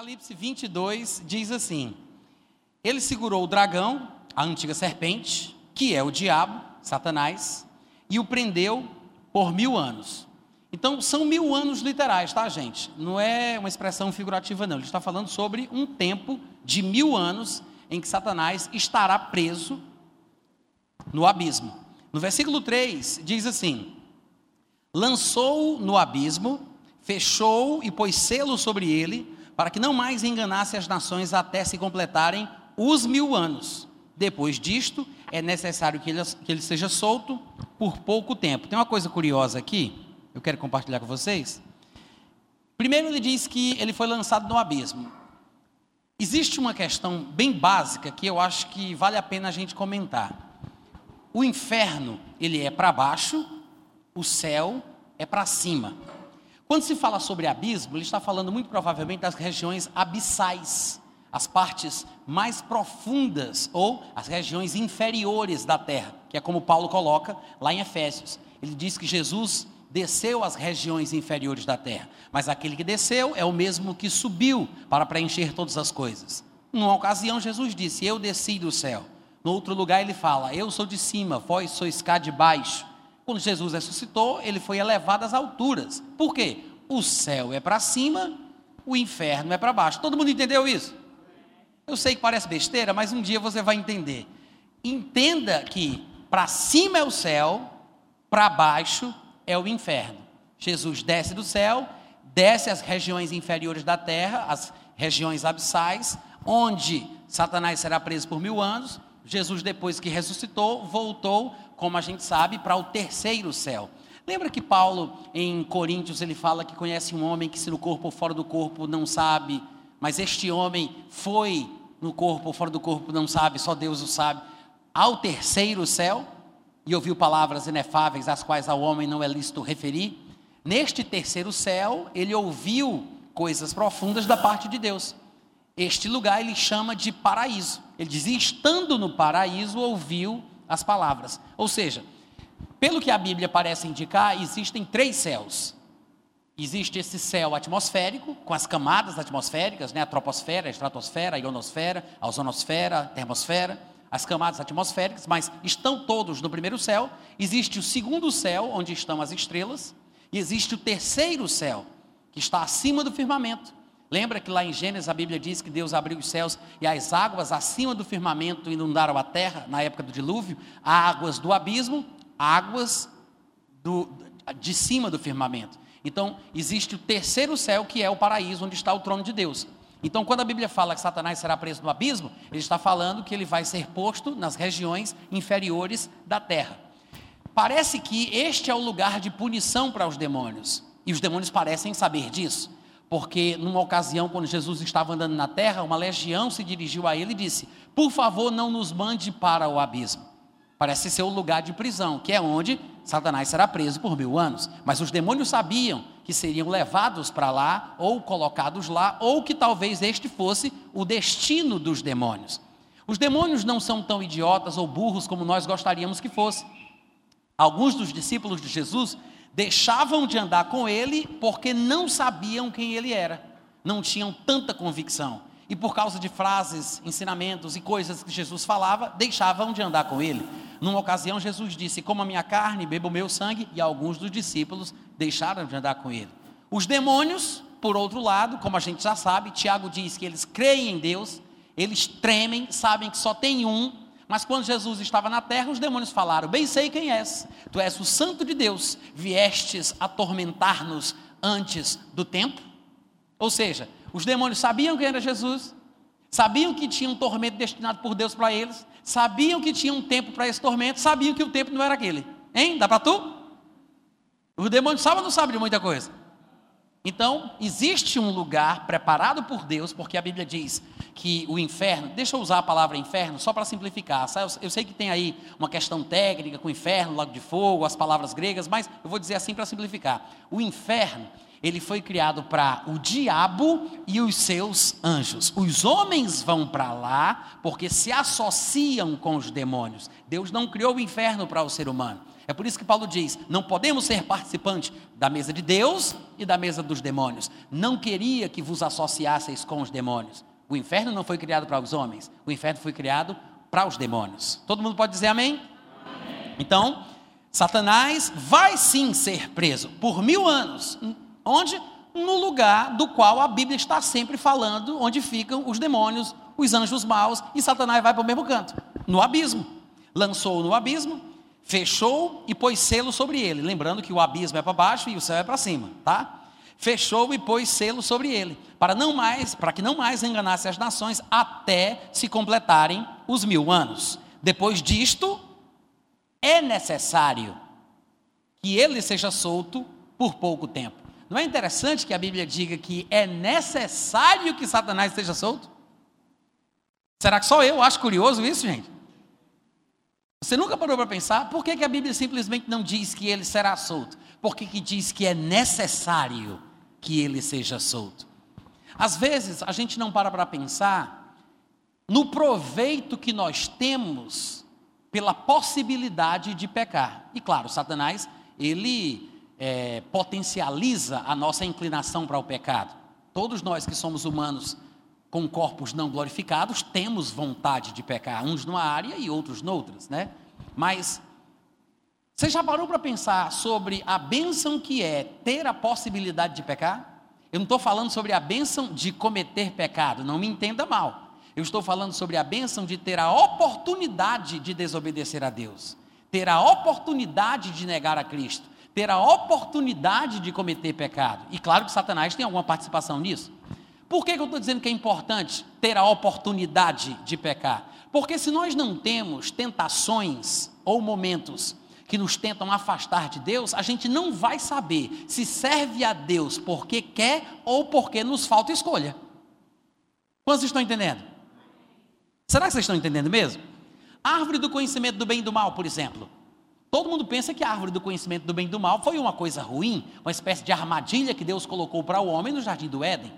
Apocalipse 22 diz assim: Ele segurou o dragão, a antiga serpente, que é o diabo, Satanás, e o prendeu por mil anos. Então, são mil anos literais, tá, gente? Não é uma expressão figurativa, não. Ele está falando sobre um tempo de mil anos em que Satanás estará preso no abismo. No versículo 3 diz assim: Lançou no abismo, fechou e pôs selo sobre ele, para que não mais enganasse as nações até se completarem os mil anos. Depois disto, é necessário que ele, que ele seja solto por pouco tempo. Tem uma coisa curiosa aqui, eu quero compartilhar com vocês. Primeiro, ele diz que ele foi lançado no abismo. Existe uma questão bem básica que eu acho que vale a pena a gente comentar. O inferno, ele é para baixo, o céu é para cima. Quando se fala sobre abismo, ele está falando muito provavelmente das regiões abissais, as partes mais profundas ou as regiões inferiores da terra, que é como Paulo coloca lá em Efésios. Ele diz que Jesus desceu às regiões inferiores da terra, mas aquele que desceu é o mesmo que subiu para preencher todas as coisas. Numa ocasião, Jesus disse: Eu desci do céu. No outro lugar, ele fala: Eu sou de cima, vós sois cá de baixo. Quando Jesus ressuscitou, ele foi elevado às alturas. Por quê? O céu é para cima, o inferno é para baixo. Todo mundo entendeu isso? Eu sei que parece besteira, mas um dia você vai entender. Entenda que para cima é o céu, para baixo é o inferno. Jesus desce do céu, desce às regiões inferiores da terra, as regiões abissais, onde Satanás será preso por mil anos. Jesus, depois que ressuscitou, voltou, como a gente sabe, para o terceiro céu. Lembra que Paulo, em Coríntios, ele fala que conhece um homem que, se no corpo ou fora do corpo, não sabe, mas este homem foi no corpo ou fora do corpo, não sabe, só Deus o sabe, ao terceiro céu e ouviu palavras inefáveis, às quais ao homem não é lícito referir. Neste terceiro céu, ele ouviu coisas profundas da parte de Deus. Este lugar ele chama de paraíso. Ele dizia, estando no paraíso, ouviu as palavras. Ou seja, pelo que a Bíblia parece indicar, existem três céus. Existe esse céu atmosférico, com as camadas atmosféricas, né? a troposfera, a estratosfera, a ionosfera, a ozonosfera, a termosfera as camadas atmosféricas, mas estão todos no primeiro céu. Existe o segundo céu, onde estão as estrelas, e existe o terceiro céu, que está acima do firmamento. Lembra que lá em Gênesis a Bíblia diz que Deus abriu os céus e as águas acima do firmamento inundaram a terra na época do dilúvio, águas do abismo, águas do, de cima do firmamento. Então, existe o terceiro céu, que é o paraíso, onde está o trono de Deus. Então, quando a Bíblia fala que Satanás será preso no abismo, ele está falando que ele vai ser posto nas regiões inferiores da terra. Parece que este é o lugar de punição para os demônios, e os demônios parecem saber disso, porque numa ocasião, quando Jesus estava andando na terra, uma legião se dirigiu a ele e disse: Por favor, não nos mande para o abismo. Parece ser o lugar de prisão, que é onde Satanás será preso por mil anos. Mas os demônios sabiam que seriam levados para lá, ou colocados lá, ou que talvez este fosse o destino dos demônios. Os demônios não são tão idiotas ou burros como nós gostaríamos que fossem. Alguns dos discípulos de Jesus deixavam de andar com ele porque não sabiam quem ele era, não tinham tanta convicção e por causa de frases, ensinamentos e coisas que Jesus falava, deixavam de andar com ele. Numa ocasião, Jesus disse: Coma minha carne, beba o meu sangue, e alguns dos discípulos deixaram de andar com ele. Os demônios, por outro lado, como a gente já sabe, Tiago diz que eles creem em Deus, eles tremem, sabem que só tem um, mas quando Jesus estava na terra, os demônios falaram: Bem sei quem és, tu és o Santo de Deus, viestes atormentar-nos antes do tempo. Ou seja, os demônios sabiam quem era Jesus, sabiam que tinha um tormento destinado por Deus para eles, sabiam que tinha um tempo para esse tormento, sabiam que o tempo não era aquele. Hein? Dá para tu? Os demônios sabem ou não sabem de muita coisa? Então, existe um lugar preparado por Deus, porque a Bíblia diz que o inferno, deixa eu usar a palavra inferno só para simplificar. Eu sei que tem aí uma questão técnica com inferno, lago de fogo, as palavras gregas, mas eu vou dizer assim para simplificar. O inferno ele foi criado para o diabo e os seus anjos. Os homens vão para lá porque se associam com os demônios. Deus não criou o inferno para o ser humano. É por isso que Paulo diz: não podemos ser participantes da mesa de Deus e da mesa dos demônios. Não queria que vos associasseis com os demônios. O inferno não foi criado para os homens, o inferno foi criado para os demônios. Todo mundo pode dizer amém? amém. Então, Satanás vai sim ser preso por mil anos. Onde? No lugar do qual a Bíblia está sempre falando, onde ficam os demônios, os anjos maus, e Satanás vai para o mesmo canto no abismo. Lançou no abismo, fechou e pôs selo sobre ele. Lembrando que o abismo é para baixo e o céu é para cima, tá? Fechou e pôs selo sobre ele, para não mais, para que não mais enganasse as nações até se completarem os mil anos. Depois disto, é necessário que ele seja solto por pouco tempo. Não é interessante que a Bíblia diga que é necessário que Satanás seja solto? Será que só eu acho curioso isso, gente? Você nunca parou para pensar por que, que a Bíblia simplesmente não diz que ele será solto? Por que, que diz que é necessário que ele seja solto? Às vezes a gente não para para pensar no proveito que nós temos pela possibilidade de pecar. E claro, Satanás, ele é, potencializa a nossa inclinação para o pecado. Todos nós que somos humanos com corpos não glorificados, temos vontade de pecar, uns numa área e outros noutras, né? Mas você já parou para pensar sobre a bênção que é ter a possibilidade de pecar? Eu não estou falando sobre a bênção de cometer pecado, não me entenda mal. Eu estou falando sobre a bênção de ter a oportunidade de desobedecer a Deus, ter a oportunidade de negar a Cristo, ter a oportunidade de cometer pecado. E claro que Satanás tem alguma participação nisso. Por que, que eu estou dizendo que é importante ter a oportunidade de pecar? Porque se nós não temos tentações ou momentos que nos tentam afastar de Deus, a gente não vai saber se serve a Deus porque quer ou porque nos falta escolha. Quantos estão entendendo? Será que vocês estão entendendo mesmo? A árvore do conhecimento do bem e do mal, por exemplo. Todo mundo pensa que a árvore do conhecimento do bem e do mal foi uma coisa ruim, uma espécie de armadilha que Deus colocou para o homem no jardim do Éden.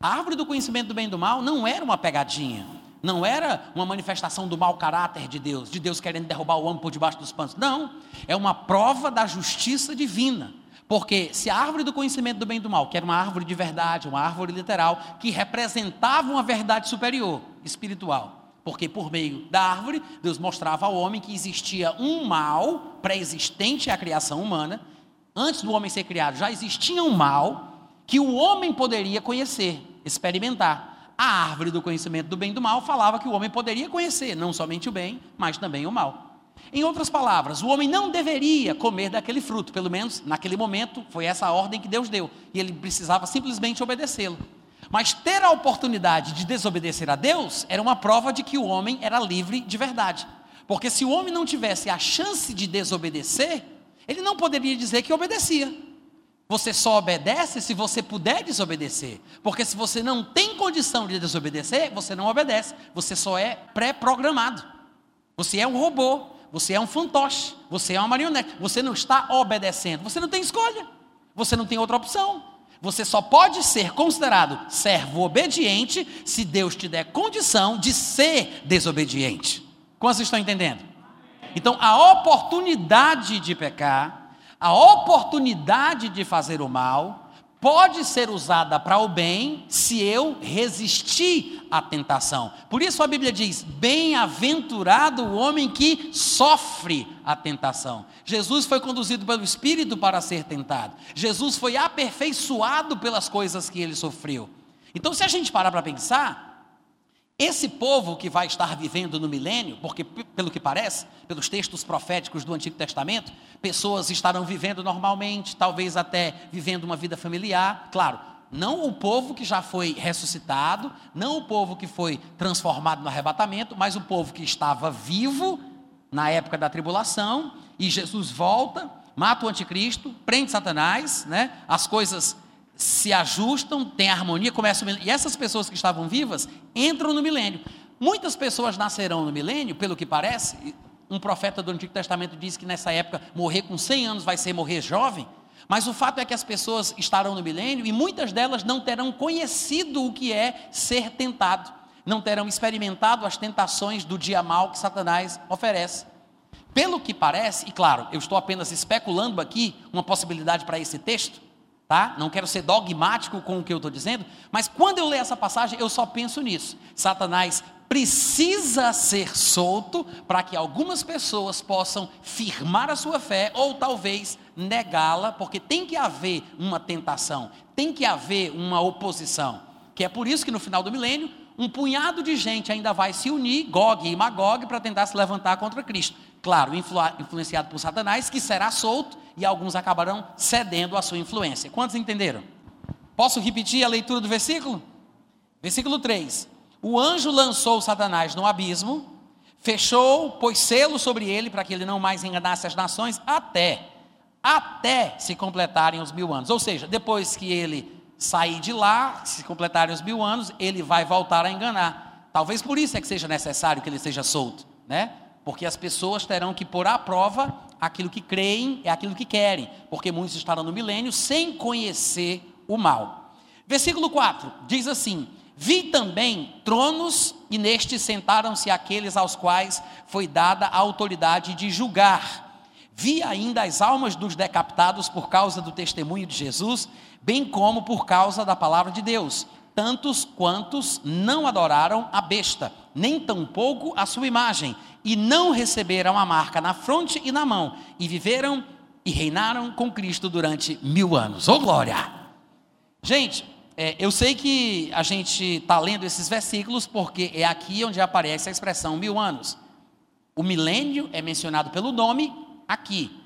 A árvore do conhecimento do bem e do mal não era uma pegadinha, não era uma manifestação do mau caráter de Deus, de Deus querendo derrubar o homem por debaixo dos panos. Não, é uma prova da justiça divina. Porque se a árvore do conhecimento do bem e do mal, que era uma árvore de verdade, uma árvore literal, que representava uma verdade superior, espiritual, porque por meio da árvore, Deus mostrava ao homem que existia um mal pré-existente à criação humana. Antes do homem ser criado, já existia um mal que o homem poderia conhecer, experimentar. A árvore do conhecimento do bem e do mal falava que o homem poderia conhecer não somente o bem, mas também o mal. Em outras palavras, o homem não deveria comer daquele fruto, pelo menos naquele momento foi essa a ordem que Deus deu, e ele precisava simplesmente obedecê-lo. Mas ter a oportunidade de desobedecer a Deus era uma prova de que o homem era livre de verdade. Porque se o homem não tivesse a chance de desobedecer, ele não poderia dizer que obedecia. Você só obedece se você puder desobedecer. Porque se você não tem condição de desobedecer, você não obedece. Você só é pré-programado. Você é um robô. Você é um fantoche. Você é uma marionete. Você não está obedecendo. Você não tem escolha. Você não tem outra opção. Você só pode ser considerado servo obediente se Deus te der condição de ser desobediente. Como vocês estão entendendo? Então, a oportunidade de pecar a oportunidade de fazer o mal pode ser usada para o bem se eu resistir à tentação. Por isso a Bíblia diz: bem-aventurado o homem que sofre a tentação. Jesus foi conduzido pelo Espírito para ser tentado. Jesus foi aperfeiçoado pelas coisas que ele sofreu. Então, se a gente parar para pensar, esse povo que vai estar vivendo no milênio, porque pelo que parece, pelos textos proféticos do Antigo Testamento, pessoas estarão vivendo normalmente, talvez até vivendo uma vida familiar, claro, não o povo que já foi ressuscitado, não o povo que foi transformado no arrebatamento, mas o povo que estava vivo na época da tribulação, e Jesus volta, mata o anticristo, prende Satanás, né? As coisas se ajustam, tem harmonia, começam e essas pessoas que estavam vivas entram no milênio. Muitas pessoas nascerão no milênio, pelo que parece, um profeta do Antigo Testamento diz que nessa época morrer com 100 anos vai ser morrer jovem, mas o fato é que as pessoas estarão no milênio e muitas delas não terão conhecido o que é ser tentado, não terão experimentado as tentações do dia mal que Satanás oferece. Pelo que parece, e claro, eu estou apenas especulando aqui uma possibilidade para esse texto, tá? Não quero ser dogmático com o que eu estou dizendo, mas quando eu leio essa passagem, eu só penso nisso. Satanás precisa ser solto para que algumas pessoas possam firmar a sua fé ou talvez negá-la, porque tem que haver uma tentação, tem que haver uma oposição. Que é por isso que no final do milênio, um punhado de gente ainda vai se unir, Gog e Magog, para tentar se levantar contra Cristo. Claro, influ influenciado por Satanás, que será solto e alguns acabarão cedendo à sua influência. Quantos entenderam? Posso repetir a leitura do versículo? Versículo 3: O anjo lançou Satanás no abismo, fechou, pôs selo sobre ele para que ele não mais enganasse as nações, até, até se completarem os mil anos. Ou seja, depois que ele sair de lá, se completarem os mil anos, ele vai voltar a enganar. Talvez por isso é que seja necessário que ele seja solto, né? Porque as pessoas terão que pôr à prova aquilo que creem é aquilo que querem, porque muitos estarão no milênio sem conhecer o mal. Versículo 4 diz assim: Vi também tronos, e nestes sentaram-se aqueles aos quais foi dada a autoridade de julgar. Vi ainda as almas dos decapitados por causa do testemunho de Jesus, bem como por causa da palavra de Deus, tantos quantos não adoraram a besta, nem tampouco a sua imagem, e não receberam a marca na fronte e na mão, e viveram e reinaram com Cristo durante mil anos. Oh glória! Gente, é, eu sei que a gente está lendo esses versículos porque é aqui onde aparece a expressão mil anos. O milênio é mencionado pelo nome aqui.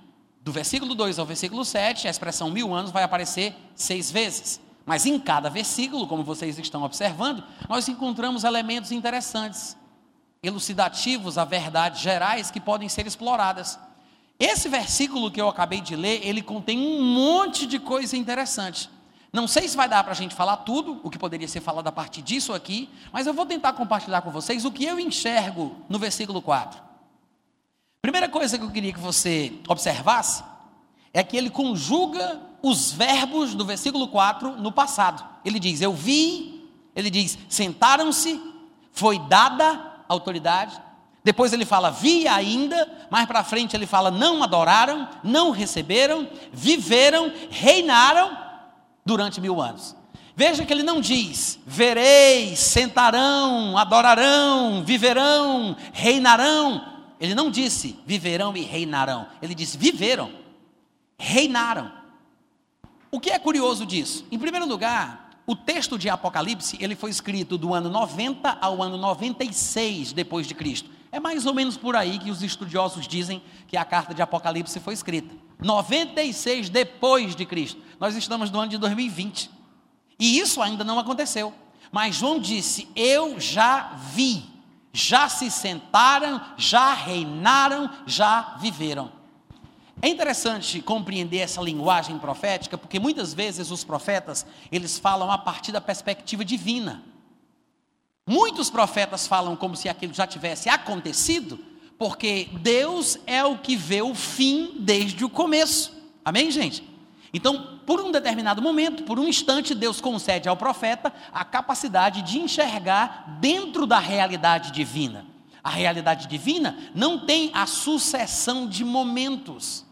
Do versículo 2 ao versículo 7, a expressão mil anos vai aparecer seis vezes. Mas em cada versículo, como vocês estão observando, nós encontramos elementos interessantes, elucidativos a verdades gerais que podem ser exploradas. Esse versículo que eu acabei de ler, ele contém um monte de coisa interessante. Não sei se vai dar para a gente falar tudo, o que poderia ser falado a partir disso aqui, mas eu vou tentar compartilhar com vocês o que eu enxergo no versículo 4. Primeira coisa que eu queria que você observasse é que ele conjuga os verbos do versículo 4 no passado. Ele diz: Eu vi, ele diz: sentaram-se, foi dada autoridade. Depois ele fala: Vi ainda, mais para frente ele fala: Não adoraram, não receberam, viveram, reinaram durante mil anos. Veja que ele não diz: vereis, sentarão, adorarão, viverão, reinarão. Ele não disse viverão e reinarão. Ele disse viveram, reinaram. O que é curioso disso? Em primeiro lugar, o texto de Apocalipse, ele foi escrito do ano 90 ao ano 96 depois de Cristo. É mais ou menos por aí que os estudiosos dizem que a carta de Apocalipse foi escrita. 96 depois de Cristo. Nós estamos no ano de 2020. E isso ainda não aconteceu. Mas João disse: Eu já vi, já se sentaram, já reinaram, já viveram. É interessante compreender essa linguagem profética, porque muitas vezes os profetas, eles falam a partir da perspectiva divina. Muitos profetas falam como se aquilo já tivesse acontecido, porque Deus é o que vê o fim desde o começo. Amém, gente? Então, por um determinado momento, por um instante, Deus concede ao profeta a capacidade de enxergar dentro da realidade divina. A realidade divina não tem a sucessão de momentos.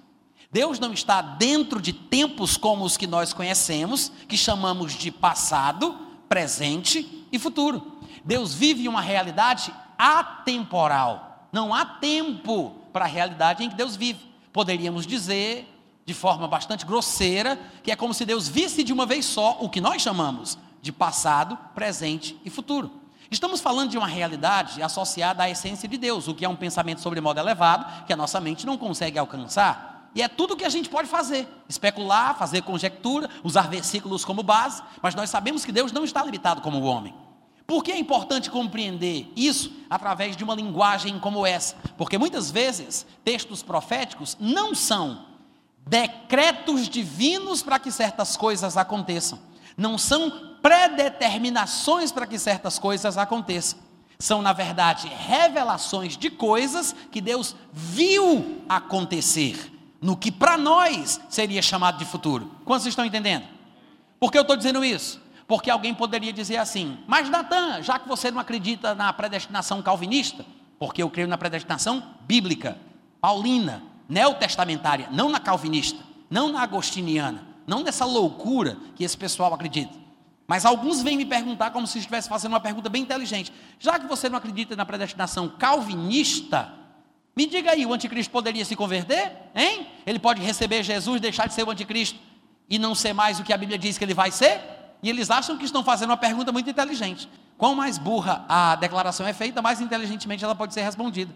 Deus não está dentro de tempos como os que nós conhecemos, que chamamos de passado, presente e futuro. Deus vive uma realidade atemporal. Não há tempo para a realidade em que Deus vive. Poderíamos dizer, de forma bastante grosseira, que é como se Deus visse de uma vez só o que nós chamamos de passado, presente e futuro. Estamos falando de uma realidade associada à essência de Deus, o que é um pensamento sobre modo elevado que a nossa mente não consegue alcançar. E é tudo o que a gente pode fazer: especular, fazer conjectura, usar versículos como base, mas nós sabemos que Deus não está limitado como o homem. Por que é importante compreender isso através de uma linguagem como essa? Porque muitas vezes textos proféticos não são decretos divinos para que certas coisas aconteçam, não são predeterminações para que certas coisas aconteçam. São, na verdade, revelações de coisas que Deus viu acontecer, no que para nós seria chamado de futuro. Quantos estão entendendo? Por que eu estou dizendo isso? Porque alguém poderia dizer assim: Mas Natan, já que você não acredita na predestinação calvinista, porque eu creio na predestinação bíblica, paulina, neotestamentária, não na calvinista, não na agostiniana, não nessa loucura que esse pessoal acredita. Mas alguns vêm me perguntar como se estivesse fazendo uma pergunta bem inteligente. Já que você não acredita na predestinação calvinista, me diga aí, o anticristo poderia se converter? Hein? Ele pode receber Jesus, deixar de ser o anticristo e não ser mais o que a Bíblia diz que ele vai ser? E eles acham que estão fazendo uma pergunta muito inteligente. Quanto mais burra a declaração é feita, mais inteligentemente ela pode ser respondida.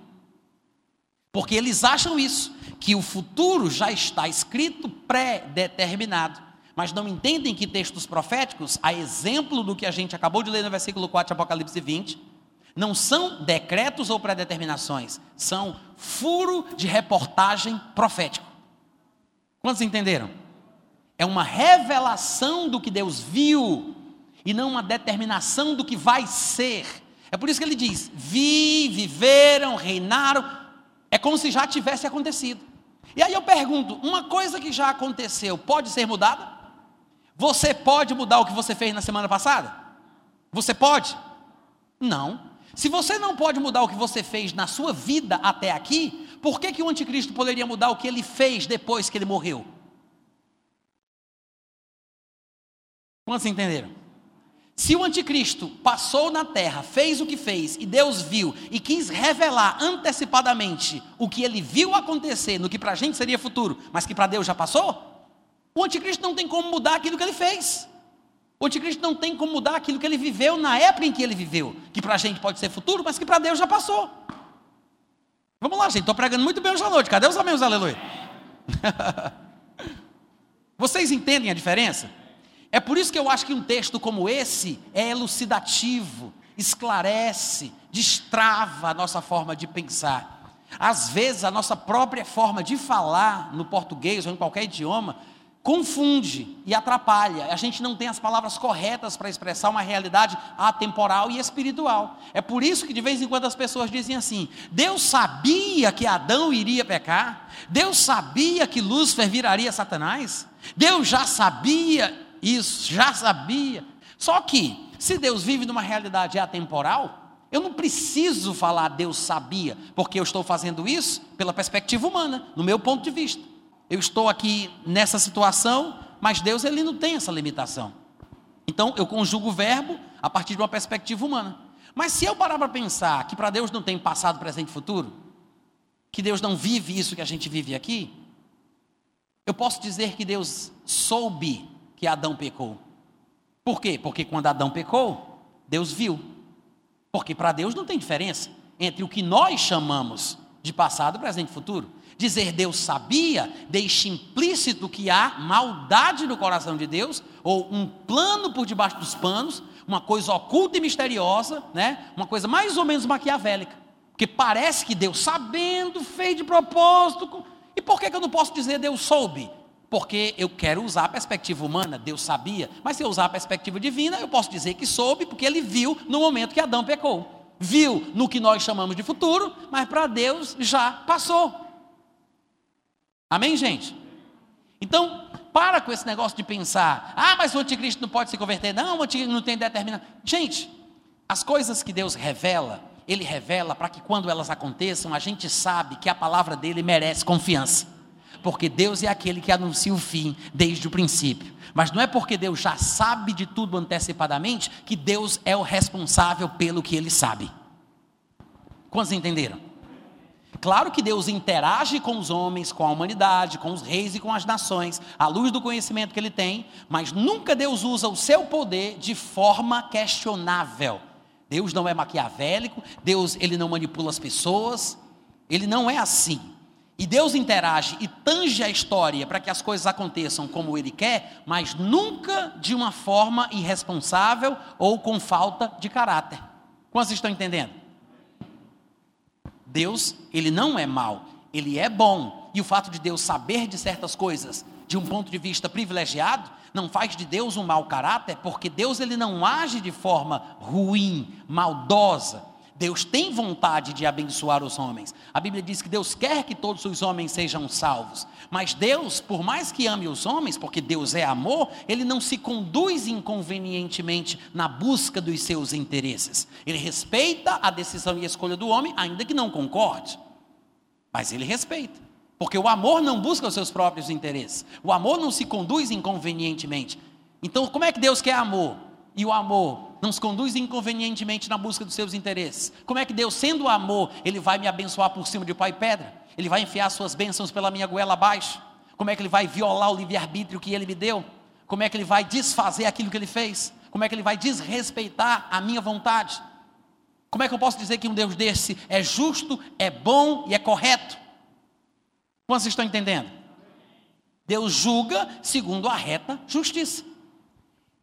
Porque eles acham isso, que o futuro já está escrito, pré-determinado. Mas não entendem que textos proféticos, a exemplo do que a gente acabou de ler no versículo 4 de Apocalipse 20, não são decretos ou predeterminações, são furo de reportagem profético. Quantos entenderam? É uma revelação do que Deus viu e não uma determinação do que vai ser. É por isso que ele diz: vi, viveram, reinaram. É como se já tivesse acontecido. E aí eu pergunto: uma coisa que já aconteceu pode ser mudada? Você pode mudar o que você fez na semana passada? Você pode? Não. Se você não pode mudar o que você fez na sua vida até aqui, por que, que o anticristo poderia mudar o que ele fez depois que ele morreu? Quantos entenderam? Se o anticristo passou na terra, fez o que fez, e Deus viu e quis revelar antecipadamente o que ele viu acontecer no que para a gente seria futuro, mas que para Deus já passou, o anticristo não tem como mudar aquilo que ele fez. O anticristo não tem como mudar aquilo que ele viveu na época em que ele viveu, que para a gente pode ser futuro, mas que para Deus já passou. Vamos lá, gente, estou pregando muito bem hoje à noite. Cadê os amigos, aleluia? Vocês entendem a diferença? É por isso que eu acho que um texto como esse é elucidativo, esclarece, destrava a nossa forma de pensar. Às vezes, a nossa própria forma de falar no português ou em qualquer idioma confunde e atrapalha. A gente não tem as palavras corretas para expressar uma realidade atemporal e espiritual. É por isso que de vez em quando as pessoas dizem assim: Deus sabia que Adão iria pecar, Deus sabia que Lúcifer viraria Satanás, Deus já sabia isso, já sabia. Só que, se Deus vive numa realidade atemporal, eu não preciso falar Deus sabia, porque eu estou fazendo isso pela perspectiva humana, no meu ponto de vista eu estou aqui nessa situação, mas Deus ele não tem essa limitação. Então eu conjugo o verbo a partir de uma perspectiva humana. Mas se eu parar para pensar que para Deus não tem passado, presente e futuro, que Deus não vive isso que a gente vive aqui, eu posso dizer que Deus soube que Adão pecou. Por quê? Porque quando Adão pecou, Deus viu. Porque para Deus não tem diferença entre o que nós chamamos de passado, presente e futuro. Dizer Deus sabia deixa implícito que há maldade no coração de Deus, ou um plano por debaixo dos panos, uma coisa oculta e misteriosa, né? uma coisa mais ou menos maquiavélica. Porque parece que Deus, sabendo, fez de propósito. E por que, que eu não posso dizer Deus soube? Porque eu quero usar a perspectiva humana, Deus sabia. Mas se eu usar a perspectiva divina, eu posso dizer que soube, porque ele viu no momento que Adão pecou. Viu no que nós chamamos de futuro, mas para Deus já passou. Amém, gente? Então, para com esse negócio de pensar, ah, mas o anticristo não pode se converter, não, o anticristo não tem determinação. Gente, as coisas que Deus revela, Ele revela para que quando elas aconteçam, a gente sabe que a palavra dele merece confiança. Porque Deus é aquele que anuncia o fim desde o princípio. Mas não é porque Deus já sabe de tudo antecipadamente que Deus é o responsável pelo que ele sabe. Quantos entenderam? Claro que Deus interage com os homens, com a humanidade, com os reis e com as nações, à luz do conhecimento que ele tem, mas nunca Deus usa o seu poder de forma questionável. Deus não é maquiavélico, Deus ele não manipula as pessoas, ele não é assim. E Deus interage e tange a história para que as coisas aconteçam como ele quer, mas nunca de uma forma irresponsável ou com falta de caráter. Quantos estão entendendo? Deus, ele não é mal, ele é bom. E o fato de Deus saber de certas coisas de um ponto de vista privilegiado não faz de Deus um mau caráter, porque Deus ele não age de forma ruim, maldosa. Deus tem vontade de abençoar os homens. A Bíblia diz que Deus quer que todos os homens sejam salvos. Mas Deus, por mais que ame os homens, porque Deus é amor, ele não se conduz inconvenientemente na busca dos seus interesses. Ele respeita a decisão e a escolha do homem, ainda que não concorde. mas ele respeita. Porque o amor não busca os seus próprios interesses. O amor não se conduz inconvenientemente. Então, como é que Deus quer amor? E o amor não se conduz inconvenientemente na busca dos seus interesses. Como é que Deus, sendo amor, Ele vai me abençoar por cima de pai e pedra? Ele vai enfiar suas bênçãos pela minha goela abaixo? Como é que Ele vai violar o livre-arbítrio que Ele me deu? Como é que Ele vai desfazer aquilo que Ele fez? Como é que Ele vai desrespeitar a minha vontade? Como é que eu posso dizer que um Deus desse é justo, é bom e é correto? Quantos estão entendendo? Deus julga segundo a reta justiça.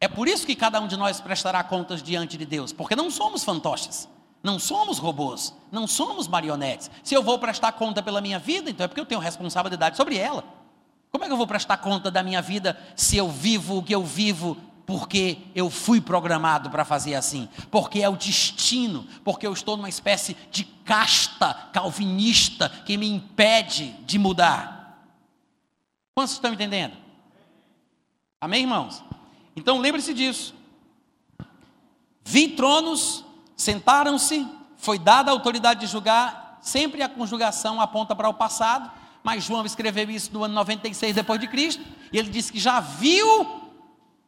É por isso que cada um de nós prestará contas diante de Deus, porque não somos fantoches, não somos robôs, não somos marionetes. Se eu vou prestar conta pela minha vida, então é porque eu tenho responsabilidade sobre ela. Como é que eu vou prestar conta da minha vida se eu vivo o que eu vivo porque eu fui programado para fazer assim, porque é o destino, porque eu estou numa espécie de casta calvinista que me impede de mudar. Quantos estão entendendo? Amém, irmãos? Então lembre-se disso. Vi tronos, sentaram-se, foi dada a autoridade de julgar, sempre a conjugação aponta para o passado, mas João escreveu isso no ano 96 depois de Cristo, e ele disse que já viu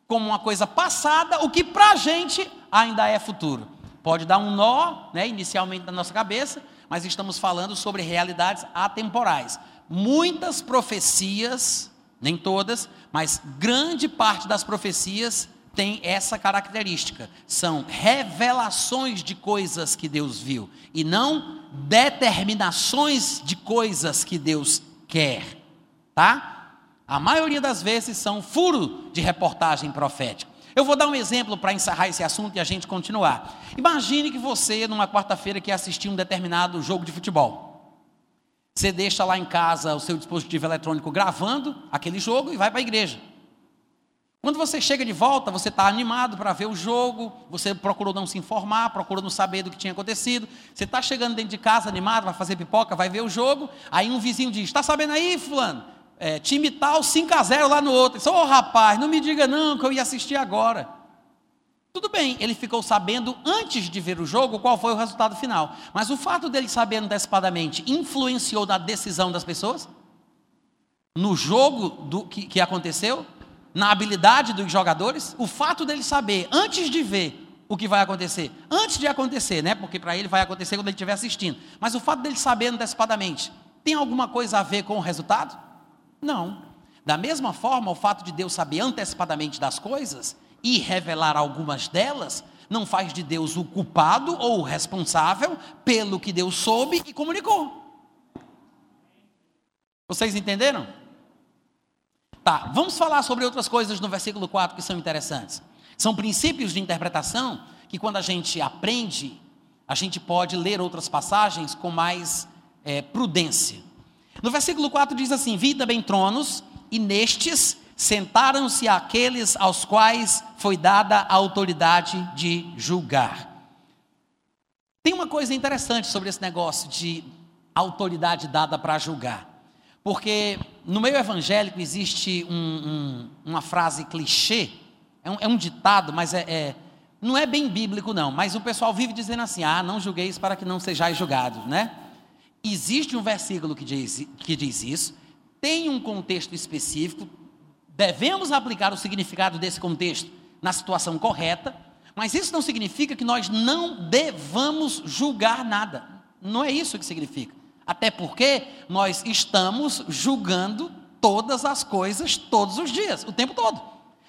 como uma coisa passada, o que para a gente ainda é futuro. Pode dar um nó, né, inicialmente na nossa cabeça, mas estamos falando sobre realidades atemporais. Muitas profecias, nem todas, mas grande parte das profecias tem essa característica. São revelações de coisas que Deus viu e não determinações de coisas que Deus quer, tá? A maioria das vezes são furo de reportagem profética. Eu vou dar um exemplo para encerrar esse assunto e a gente continuar. Imagine que você, numa quarta-feira, quer assistir um determinado jogo de futebol. Você deixa lá em casa o seu dispositivo eletrônico gravando aquele jogo e vai para a igreja. Quando você chega de volta, você está animado para ver o jogo, você procurou não se informar, procurou não saber do que tinha acontecido. Você está chegando dentro de casa animado, vai fazer pipoca, vai ver o jogo. Aí um vizinho diz: Está sabendo aí, Fulano? é, time tal 5 a 0 lá no outro. Ô oh, rapaz, não me diga não que eu ia assistir agora. Tudo bem, ele ficou sabendo antes de ver o jogo qual foi o resultado final. Mas o fato dele saber antecipadamente influenciou na decisão das pessoas? No jogo do, que, que aconteceu? Na habilidade dos jogadores? O fato dele saber antes de ver o que vai acontecer, antes de acontecer, né? Porque para ele vai acontecer quando ele estiver assistindo. Mas o fato dele saber antecipadamente tem alguma coisa a ver com o resultado? Não. Da mesma forma, o fato de Deus saber antecipadamente das coisas e revelar algumas delas, não faz de Deus o culpado ou o responsável pelo que Deus soube e comunicou. Vocês entenderam? Tá, vamos falar sobre outras coisas no versículo 4 que são interessantes. São princípios de interpretação que, quando a gente aprende, a gente pode ler outras passagens com mais é, prudência. No versículo 4 diz assim: Vi também tronos, e nestes sentaram-se aqueles aos quais foi dada a autoridade de julgar. Tem uma coisa interessante sobre esse negócio de autoridade dada para julgar. Porque no meio evangélico existe um, um, uma frase clichê, é um, é um ditado, mas é, é, não é bem bíblico não, mas o pessoal vive dizendo assim, ah, não julgueis para que não sejais julgados, né? Existe um versículo que diz, que diz isso, tem um contexto específico, devemos aplicar o significado desse contexto na situação correta, mas isso não significa que nós não devamos julgar nada. Não é isso que significa. Até porque nós estamos julgando todas as coisas todos os dias, o tempo todo.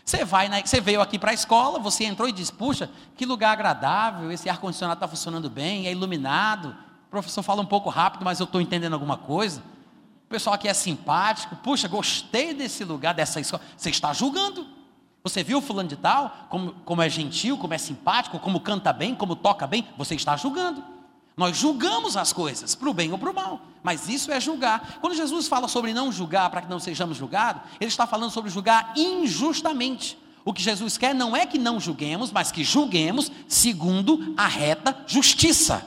Você vai, na, você veio aqui para a escola, você entrou e disse: "Puxa, que lugar agradável, esse ar condicionado está funcionando bem, é iluminado, professor fala um pouco rápido, mas eu estou entendendo alguma coisa. Pessoal aqui é simpático. Puxa, gostei desse lugar, dessa escola. Você está julgando. Você viu o fulano de tal, como, como é gentil, como é simpático, como canta bem, como toca bem. Você está julgando. Nós julgamos as coisas, para o bem ou para o mal. Mas isso é julgar. Quando Jesus fala sobre não julgar para que não sejamos julgados, ele está falando sobre julgar injustamente. O que Jesus quer não é que não julguemos, mas que julguemos segundo a reta justiça.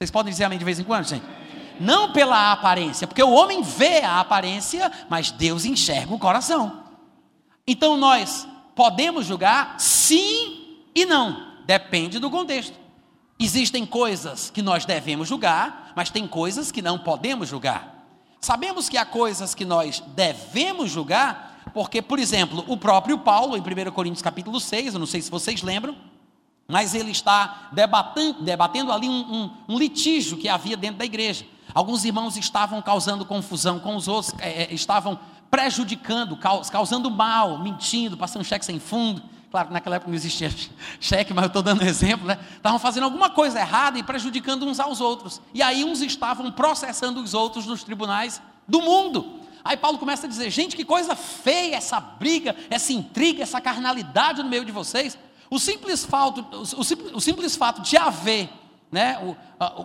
Vocês podem dizer amém de vez em quando, gente? Não pela aparência, porque o homem vê a aparência, mas Deus enxerga o coração. Então nós podemos julgar sim e não, depende do contexto. Existem coisas que nós devemos julgar, mas tem coisas que não podemos julgar. Sabemos que há coisas que nós devemos julgar, porque, por exemplo, o próprio Paulo, em 1 Coríntios capítulo 6, eu não sei se vocês lembram, mas ele está debatendo, debatendo ali um, um, um litígio que havia dentro da igreja. Alguns irmãos estavam causando confusão com os outros, é, é estavam prejudicando, causando mal, mentindo, passando cheque sem fundo. Claro que naquela época não existia cheque, mas eu estou dando exemplo, né? Estavam fazendo alguma coisa errada e prejudicando uns aos outros. E aí uns estavam processando os outros nos tribunais do mundo. Aí Paulo começa a dizer: gente, que coisa feia essa briga, essa intriga, essa carnalidade no meio de vocês. O simples fato, o, o simples fato de haver né,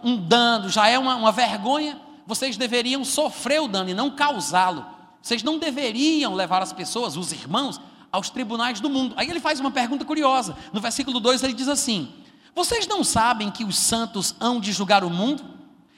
um dano já é uma, uma vergonha. Vocês deveriam sofrer o dano e não causá-lo. Vocês não deveriam levar as pessoas, os irmãos, aos tribunais do mundo. Aí ele faz uma pergunta curiosa. No versículo 2 ele diz assim: Vocês não sabem que os santos hão de julgar o mundo?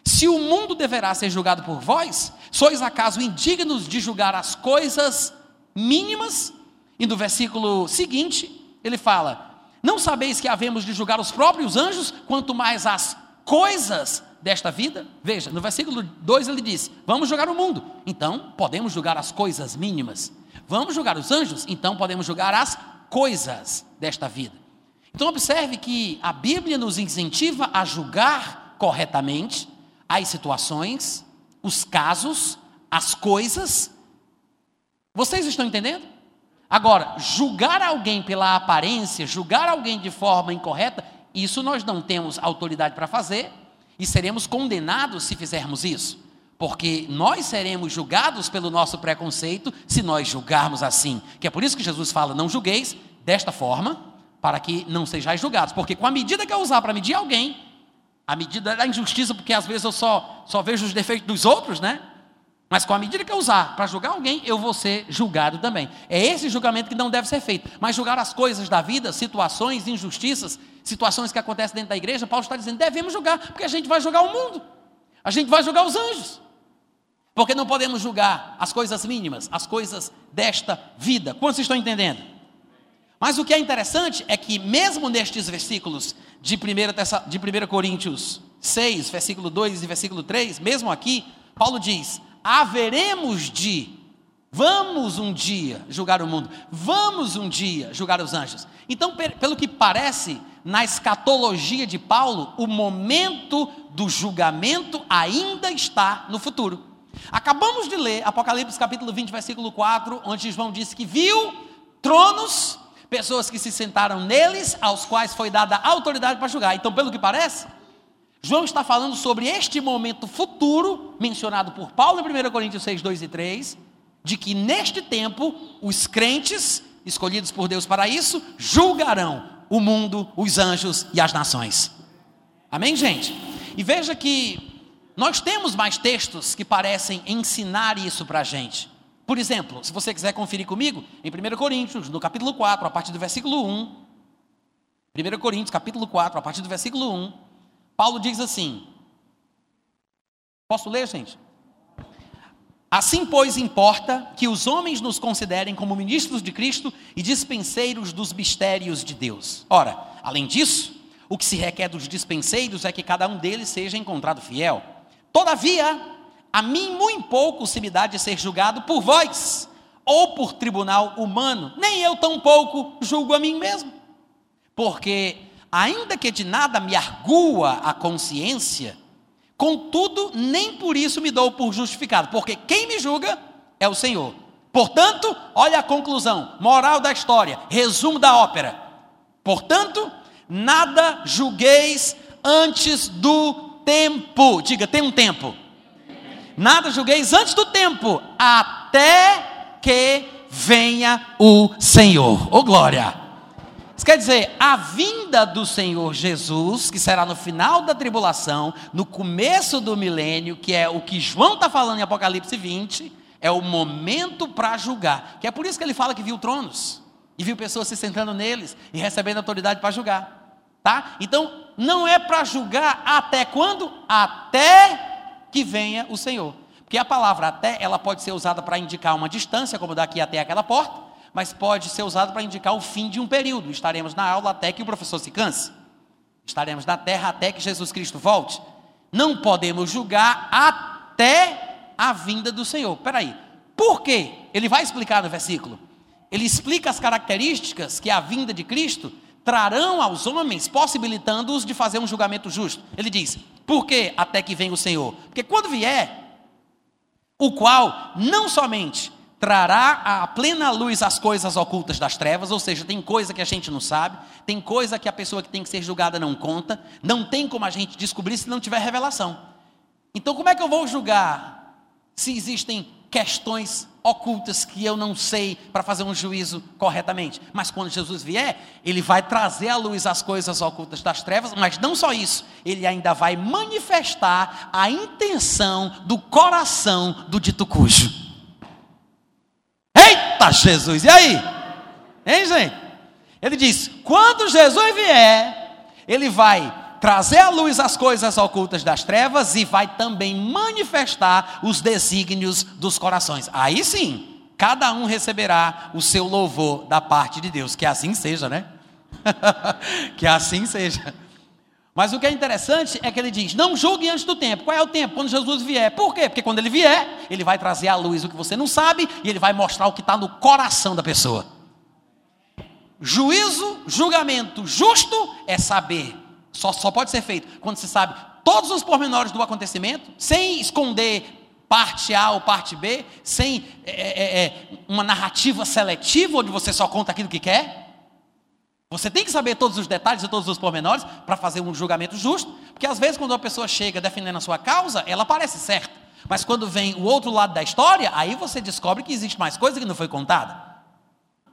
Se o mundo deverá ser julgado por vós, sois acaso indignos de julgar as coisas mínimas? E no versículo seguinte, ele fala: Não sabeis que havemos de julgar os próprios anjos, quanto mais as coisas desta vida? Veja, no versículo 2 ele diz: Vamos julgar o mundo, então podemos julgar as coisas mínimas. Vamos julgar os anjos, então podemos julgar as coisas desta vida. Então observe que a Bíblia nos incentiva a julgar corretamente as situações, os casos, as coisas. Vocês estão entendendo? Agora, julgar alguém pela aparência, julgar alguém de forma incorreta, isso nós não temos autoridade para fazer e seremos condenados se fizermos isso, porque nós seremos julgados pelo nosso preconceito se nós julgarmos assim. Que é por isso que Jesus fala: não julgueis desta forma, para que não sejais julgados, porque com a medida que eu usar para medir alguém, a medida da injustiça, porque às vezes eu só, só vejo os defeitos dos outros, né? Mas com a medida que eu usar para julgar alguém, eu vou ser julgado também. É esse julgamento que não deve ser feito. Mas julgar as coisas da vida, situações, injustiças, situações que acontecem dentro da igreja, Paulo está dizendo, devemos julgar, porque a gente vai julgar o mundo. A gente vai julgar os anjos. Porque não podemos julgar as coisas mínimas, as coisas desta vida. Quantos estão entendendo? Mas o que é interessante é que, mesmo nestes versículos de 1, de 1 Coríntios 6, versículo 2 e versículo 3, mesmo aqui, Paulo diz: haveremos de, vamos um dia julgar o mundo, vamos um dia julgar os anjos. Então, pelo que parece, na escatologia de Paulo, o momento do julgamento ainda está no futuro. Acabamos de ler Apocalipse capítulo 20, versículo 4, onde João disse que viu tronos, pessoas que se sentaram neles, aos quais foi dada autoridade para julgar. Então, pelo que parece, João está falando sobre este momento futuro, mencionado por Paulo em 1 Coríntios 6, 2 e 3, de que neste tempo os crentes, escolhidos por Deus para isso, julgarão o mundo, os anjos e as nações. Amém, gente? E veja que nós temos mais textos que parecem ensinar isso para a gente. Por exemplo, se você quiser conferir comigo, em 1 Coríntios, no capítulo 4, a partir do versículo 1. 1 Coríntios, capítulo 4, a partir do versículo 1. Paulo diz assim: Posso ler, gente? Assim, pois, importa que os homens nos considerem como ministros de Cristo e dispenseiros dos mistérios de Deus. Ora, além disso, o que se requer dos dispenseiros é que cada um deles seja encontrado fiel. Todavia, a mim muito pouco se me dá de ser julgado por vós, ou por tribunal humano, nem eu tão pouco julgo a mim mesmo. Porque ainda que de nada me argua a consciência, contudo, nem por isso me dou por justificado, porque quem me julga é o Senhor. Portanto, olha a conclusão, moral da história, resumo da ópera. Portanto, nada julgueis antes do tempo. Diga, tem um tempo. Nada julgueis antes do tempo, até que venha o Senhor. Ô oh, glória! Isso quer dizer, a vinda do Senhor Jesus, que será no final da tribulação, no começo do milênio, que é o que João está falando em Apocalipse 20, é o momento para julgar. Que é por isso que ele fala que viu tronos e viu pessoas se sentando neles e recebendo autoridade para julgar. Tá? Então, não é para julgar até quando? Até que venha o Senhor. Porque a palavra até, ela pode ser usada para indicar uma distância, como daqui até aquela porta, mas pode ser usado para indicar o fim de um período. Estaremos na aula até que o professor se canse. Estaremos na terra até que Jesus Cristo volte. Não podemos julgar até a vinda do Senhor. Peraí, por quê? Ele vai explicar no versículo. Ele explica as características que a vinda de Cristo trarão aos homens, possibilitando-os de fazer um julgamento justo. Ele diz: por que até que venha o Senhor? Porque quando vier, o qual não somente trará à plena luz as coisas ocultas das trevas, ou seja, tem coisa que a gente não sabe, tem coisa que a pessoa que tem que ser julgada não conta, não tem como a gente descobrir se não tiver revelação. Então, como é que eu vou julgar se existem questões ocultas que eu não sei para fazer um juízo corretamente. Mas quando Jesus vier, ele vai trazer à luz as coisas ocultas das trevas, mas não só isso, ele ainda vai manifestar a intenção do coração do dito cujo. Eita Jesus! E aí? Hein, gente? Ele diz: quando Jesus vier, ele vai trazer à luz as coisas ocultas das trevas e vai também manifestar os desígnios dos corações. Aí sim, cada um receberá o seu louvor da parte de Deus. Que assim seja, né? que assim seja. Mas o que é interessante é que ele diz: não julgue antes do tempo. Qual é o tempo? Quando Jesus vier. Por quê? Porque quando ele vier, ele vai trazer à luz o que você não sabe e ele vai mostrar o que está no coração da pessoa. Juízo, julgamento justo é saber só, só pode ser feito quando se sabe todos os pormenores do acontecimento, sem esconder parte A ou parte B, sem é, é, é, uma narrativa seletiva onde você só conta aquilo que quer. Você tem que saber todos os detalhes e todos os pormenores para fazer um julgamento justo, porque às vezes quando uma pessoa chega defendendo a sua causa, ela parece certa, mas quando vem o outro lado da história, aí você descobre que existe mais coisa que não foi contada.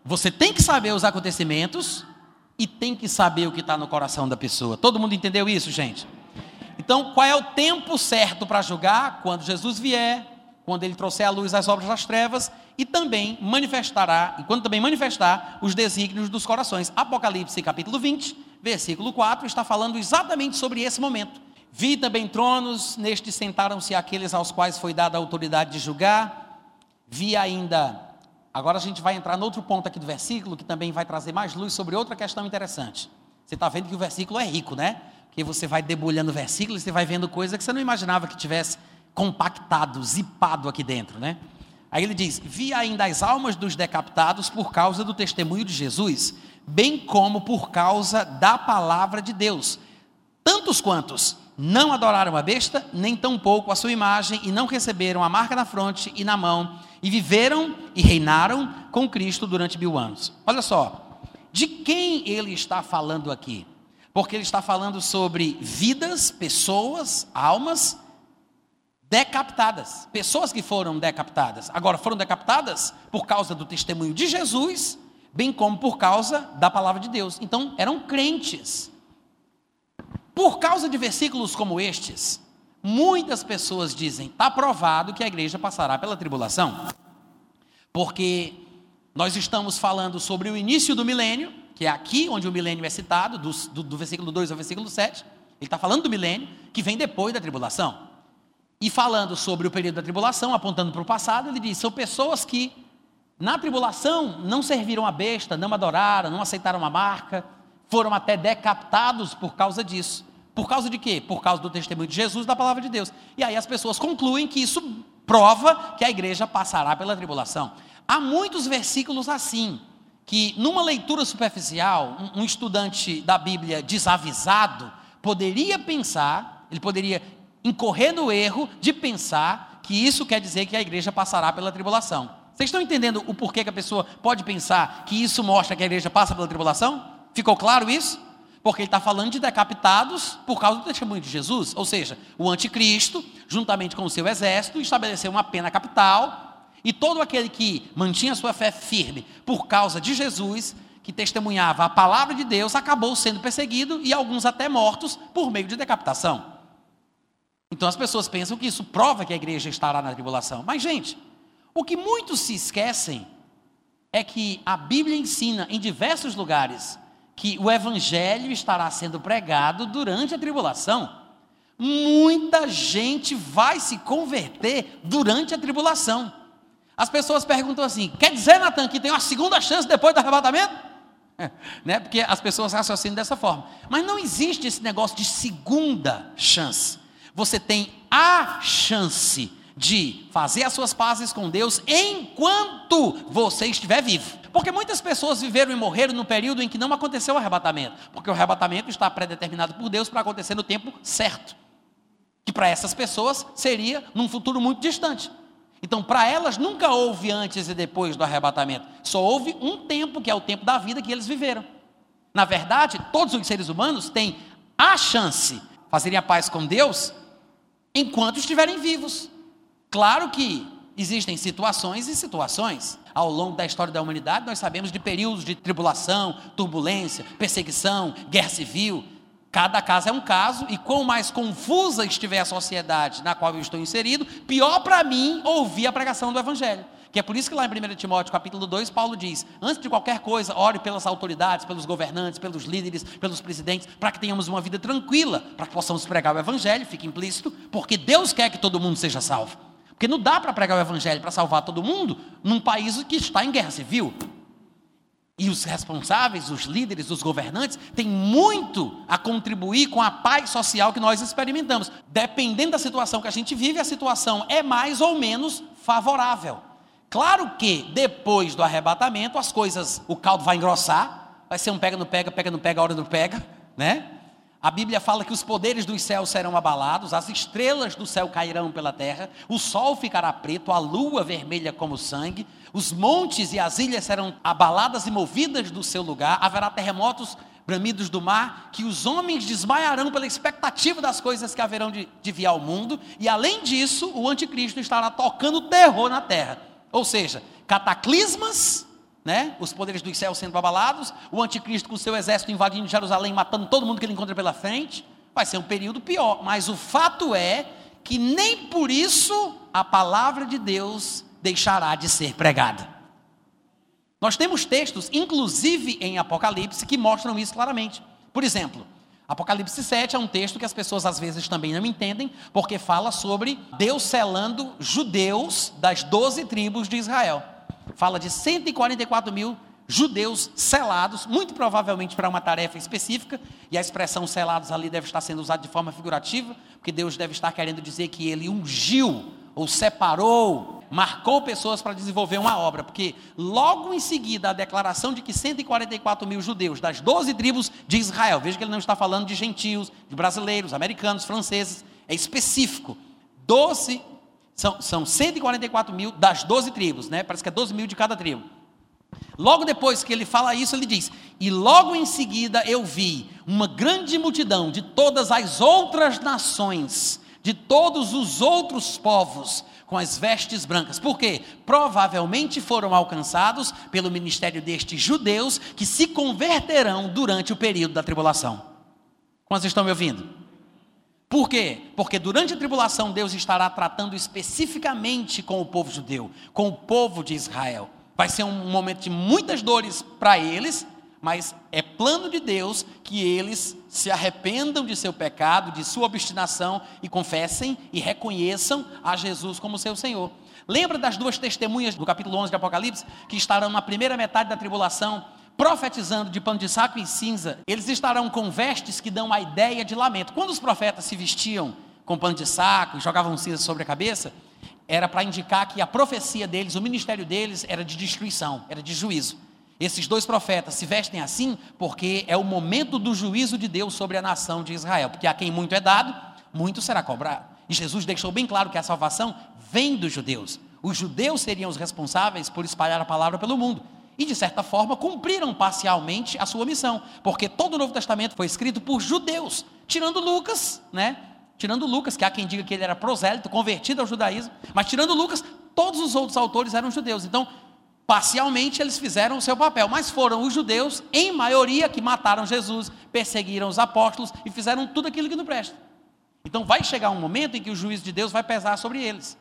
Você tem que saber os acontecimentos e tem que saber o que está no coração da pessoa. Todo mundo entendeu isso, gente? Então, qual é o tempo certo para julgar? Quando Jesus vier, quando ele trouxer à luz as obras das trevas e também manifestará, e quando também manifestar os desígnios dos corações. Apocalipse capítulo 20, versículo 4, está falando exatamente sobre esse momento. Vi também tronos, nestes sentaram-se aqueles aos quais foi dada a autoridade de julgar. Vi ainda Agora a gente vai entrar no outro ponto aqui do versículo, que também vai trazer mais luz sobre outra questão interessante. Você está vendo que o versículo é rico, né? Porque você vai debulhando o versículo e você vai vendo coisa que você não imaginava que tivesse compactado, zipado aqui dentro, né? Aí ele diz: Vi ainda as almas dos decapitados por causa do testemunho de Jesus, bem como por causa da palavra de Deus. Tantos quantos não adoraram a besta, nem tampouco a sua imagem, e não receberam a marca na fronte e na mão, e viveram e reinaram com Cristo durante mil anos. Olha só, de quem ele está falando aqui? Porque ele está falando sobre vidas, pessoas, almas decapitadas, pessoas que foram decapitadas. Agora, foram decapitadas por causa do testemunho de Jesus, bem como por causa da palavra de Deus. Então, eram crentes por causa de versículos como estes, muitas pessoas dizem: está provado que a igreja passará pela tribulação. Porque nós estamos falando sobre o início do milênio, que é aqui onde o milênio é citado, do, do, do versículo 2 ao versículo 7. Ele está falando do milênio, que vem depois da tribulação. E falando sobre o período da tribulação, apontando para o passado, ele diz: são pessoas que na tribulação não serviram a besta, não adoraram, não aceitaram a marca, foram até decapitados por causa disso. Por causa de quê? Por causa do testemunho de Jesus da palavra de Deus. E aí as pessoas concluem que isso prova que a igreja passará pela tribulação. Há muitos versículos assim, que numa leitura superficial, um, um estudante da Bíblia desavisado poderia pensar, ele poderia incorrer no erro de pensar que isso quer dizer que a igreja passará pela tribulação. Vocês estão entendendo o porquê que a pessoa pode pensar que isso mostra que a igreja passa pela tribulação? Ficou claro isso? Porque ele está falando de decapitados por causa do testemunho de Jesus. Ou seja, o anticristo, juntamente com o seu exército, estabeleceu uma pena capital. E todo aquele que mantinha sua fé firme por causa de Jesus, que testemunhava a palavra de Deus, acabou sendo perseguido e alguns até mortos por meio de decapitação. Então as pessoas pensam que isso prova que a igreja estará na tribulação. Mas, gente, o que muitos se esquecem é que a Bíblia ensina em diversos lugares que o evangelho estará sendo pregado durante a tribulação. Muita gente vai se converter durante a tribulação. As pessoas perguntam assim: quer dizer, Natan, que tem uma segunda chance depois do arrebatamento? né? Porque as pessoas raciocinam dessa forma. Mas não existe esse negócio de segunda chance. Você tem a chance de fazer as suas pazes com Deus enquanto você estiver vivo. Porque muitas pessoas viveram e morreram no período em que não aconteceu o arrebatamento, porque o arrebatamento está predeterminado por Deus para acontecer no tempo certo. Que para essas pessoas seria num futuro muito distante. Então, para elas nunca houve antes e depois do arrebatamento. Só houve um tempo, que é o tempo da vida que eles viveram. Na verdade, todos os seres humanos têm a chance de fazerem a paz com Deus enquanto estiverem vivos. Claro que existem situações e situações. Ao longo da história da humanidade, nós sabemos de períodos de tribulação, turbulência, perseguição, guerra civil. Cada caso é um caso, e quanto mais confusa estiver a sociedade na qual eu estou inserido, pior para mim ouvir a pregação do Evangelho. Que é por isso que lá em 1 Timóteo capítulo 2, Paulo diz: antes de qualquer coisa, ore pelas autoridades, pelos governantes, pelos líderes, pelos presidentes, para que tenhamos uma vida tranquila, para que possamos pregar o Evangelho, fica implícito, porque Deus quer que todo mundo seja salvo. Porque não dá para pregar o Evangelho para salvar todo mundo num país que está em guerra civil. E os responsáveis, os líderes, os governantes, têm muito a contribuir com a paz social que nós experimentamos. Dependendo da situação que a gente vive, a situação é mais ou menos favorável. Claro que depois do arrebatamento, as coisas, o caldo vai engrossar, vai ser um pega no pega, pega no pega, hora no pega, né? A Bíblia fala que os poderes dos céus serão abalados, as estrelas do céu cairão pela terra, o sol ficará preto, a lua vermelha como sangue, os montes e as ilhas serão abaladas e movidas do seu lugar, haverá terremotos, bramidos do mar, que os homens desmaiarão pela expectativa das coisas que haverão de, de vir ao mundo, e além disso, o anticristo estará tocando terror na terra. Ou seja, cataclismas né? Os poderes dos céus sendo abalados, o anticristo com seu exército invadindo Jerusalém, matando todo mundo que ele encontra pela frente. Vai ser um período pior, mas o fato é que nem por isso a palavra de Deus deixará de ser pregada. Nós temos textos, inclusive em Apocalipse, que mostram isso claramente. Por exemplo, Apocalipse 7 é um texto que as pessoas às vezes também não entendem, porque fala sobre Deus selando judeus das doze tribos de Israel. Fala de 144 mil judeus selados, muito provavelmente para uma tarefa específica, e a expressão selados ali deve estar sendo usada de forma figurativa, porque Deus deve estar querendo dizer que ele ungiu, ou separou, marcou pessoas para desenvolver uma obra, porque logo em seguida a declaração de que 144 mil judeus das 12 tribos de Israel, veja que ele não está falando de gentios, de brasileiros, americanos, franceses, é específico, 12 são, são 144 mil das 12 tribos, né? Parece que é 12 mil de cada tribo. Logo depois que ele fala isso, ele diz: E logo em seguida eu vi uma grande multidão de todas as outras nações, de todos os outros povos, com as vestes brancas. Por quê? Provavelmente foram alcançados pelo ministério destes judeus que se converterão durante o período da tribulação. Quantos estão me ouvindo? Por quê? Porque durante a tribulação Deus estará tratando especificamente com o povo judeu, com o povo de Israel. Vai ser um momento de muitas dores para eles, mas é plano de Deus que eles se arrependam de seu pecado, de sua obstinação e confessem e reconheçam a Jesus como seu Senhor. Lembra das duas testemunhas do capítulo 11 de Apocalipse que estarão na primeira metade da tribulação profetizando de pano de saco e cinza, eles estarão com vestes que dão a ideia de lamento. Quando os profetas se vestiam com pano de saco e jogavam cinza sobre a cabeça, era para indicar que a profecia deles, o ministério deles, era de destruição, era de juízo. Esses dois profetas se vestem assim porque é o momento do juízo de Deus sobre a nação de Israel, porque a quem muito é dado, muito será cobrado. E Jesus deixou bem claro que a salvação vem dos judeus. Os judeus seriam os responsáveis por espalhar a palavra pelo mundo e, de certa forma, cumpriram parcialmente a sua missão, porque todo o Novo Testamento foi escrito por judeus, tirando Lucas, né? Tirando Lucas, que há quem diga que ele era prosélito, convertido ao judaísmo, mas tirando Lucas, todos os outros autores eram judeus. Então, parcialmente eles fizeram o seu papel, mas foram os judeus, em maioria, que mataram Jesus, perseguiram os apóstolos e fizeram tudo aquilo que não presta. Então, vai chegar um momento em que o juízo de Deus vai pesar sobre eles.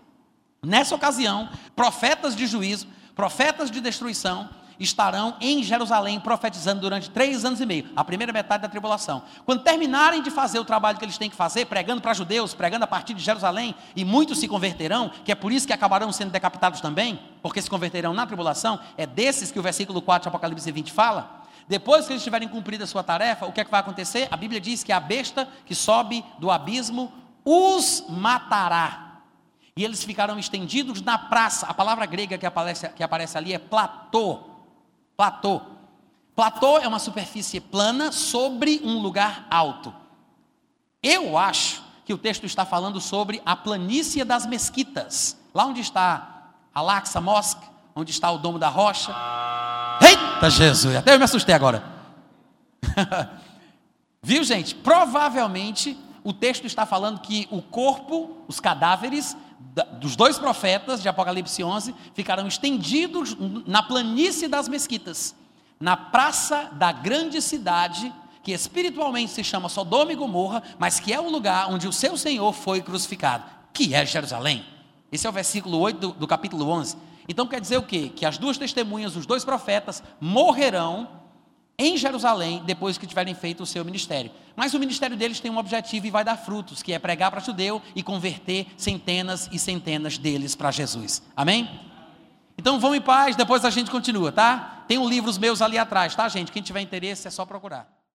Nessa ocasião, profetas de juízo, profetas de destruição, estarão em Jerusalém profetizando durante três anos e meio, a primeira metade da tribulação. Quando terminarem de fazer o trabalho que eles têm que fazer, pregando para judeus, pregando a partir de Jerusalém, e muitos se converterão, que é por isso que acabarão sendo decapitados também, porque se converterão na tribulação, é desses que o versículo 4 de Apocalipse 20 fala. Depois que eles tiverem cumprido a sua tarefa, o que é que vai acontecer? A Bíblia diz que a besta que sobe do abismo os matará. E eles ficarão estendidos na praça. A palavra grega que aparece, que aparece ali é platô. Platô. Platô é uma superfície plana sobre um lugar alto. Eu acho que o texto está falando sobre a planície das mesquitas. Lá onde está a Laxa Mosque, onde está o Domo da Rocha. Eita Jesus, até eu me assustei agora. Viu, gente? Provavelmente o texto está falando que o corpo, os cadáveres dos dois profetas de Apocalipse 11 ficarão estendidos na planície das mesquitas, na praça da grande cidade, que espiritualmente se chama Sodoma e Gomorra, mas que é o lugar onde o seu Senhor foi crucificado, que é Jerusalém. Esse é o versículo 8 do, do capítulo 11. Então quer dizer o quê? Que as duas testemunhas, os dois profetas, morrerão em Jerusalém depois que tiverem feito o seu ministério. Mas o ministério deles tem um objetivo e vai dar frutos, que é pregar para judeu e converter centenas e centenas deles para Jesus. Amém? Então vão em paz, depois a gente continua, tá? Tem um livros meus ali atrás, tá, gente? Quem tiver interesse é só procurar.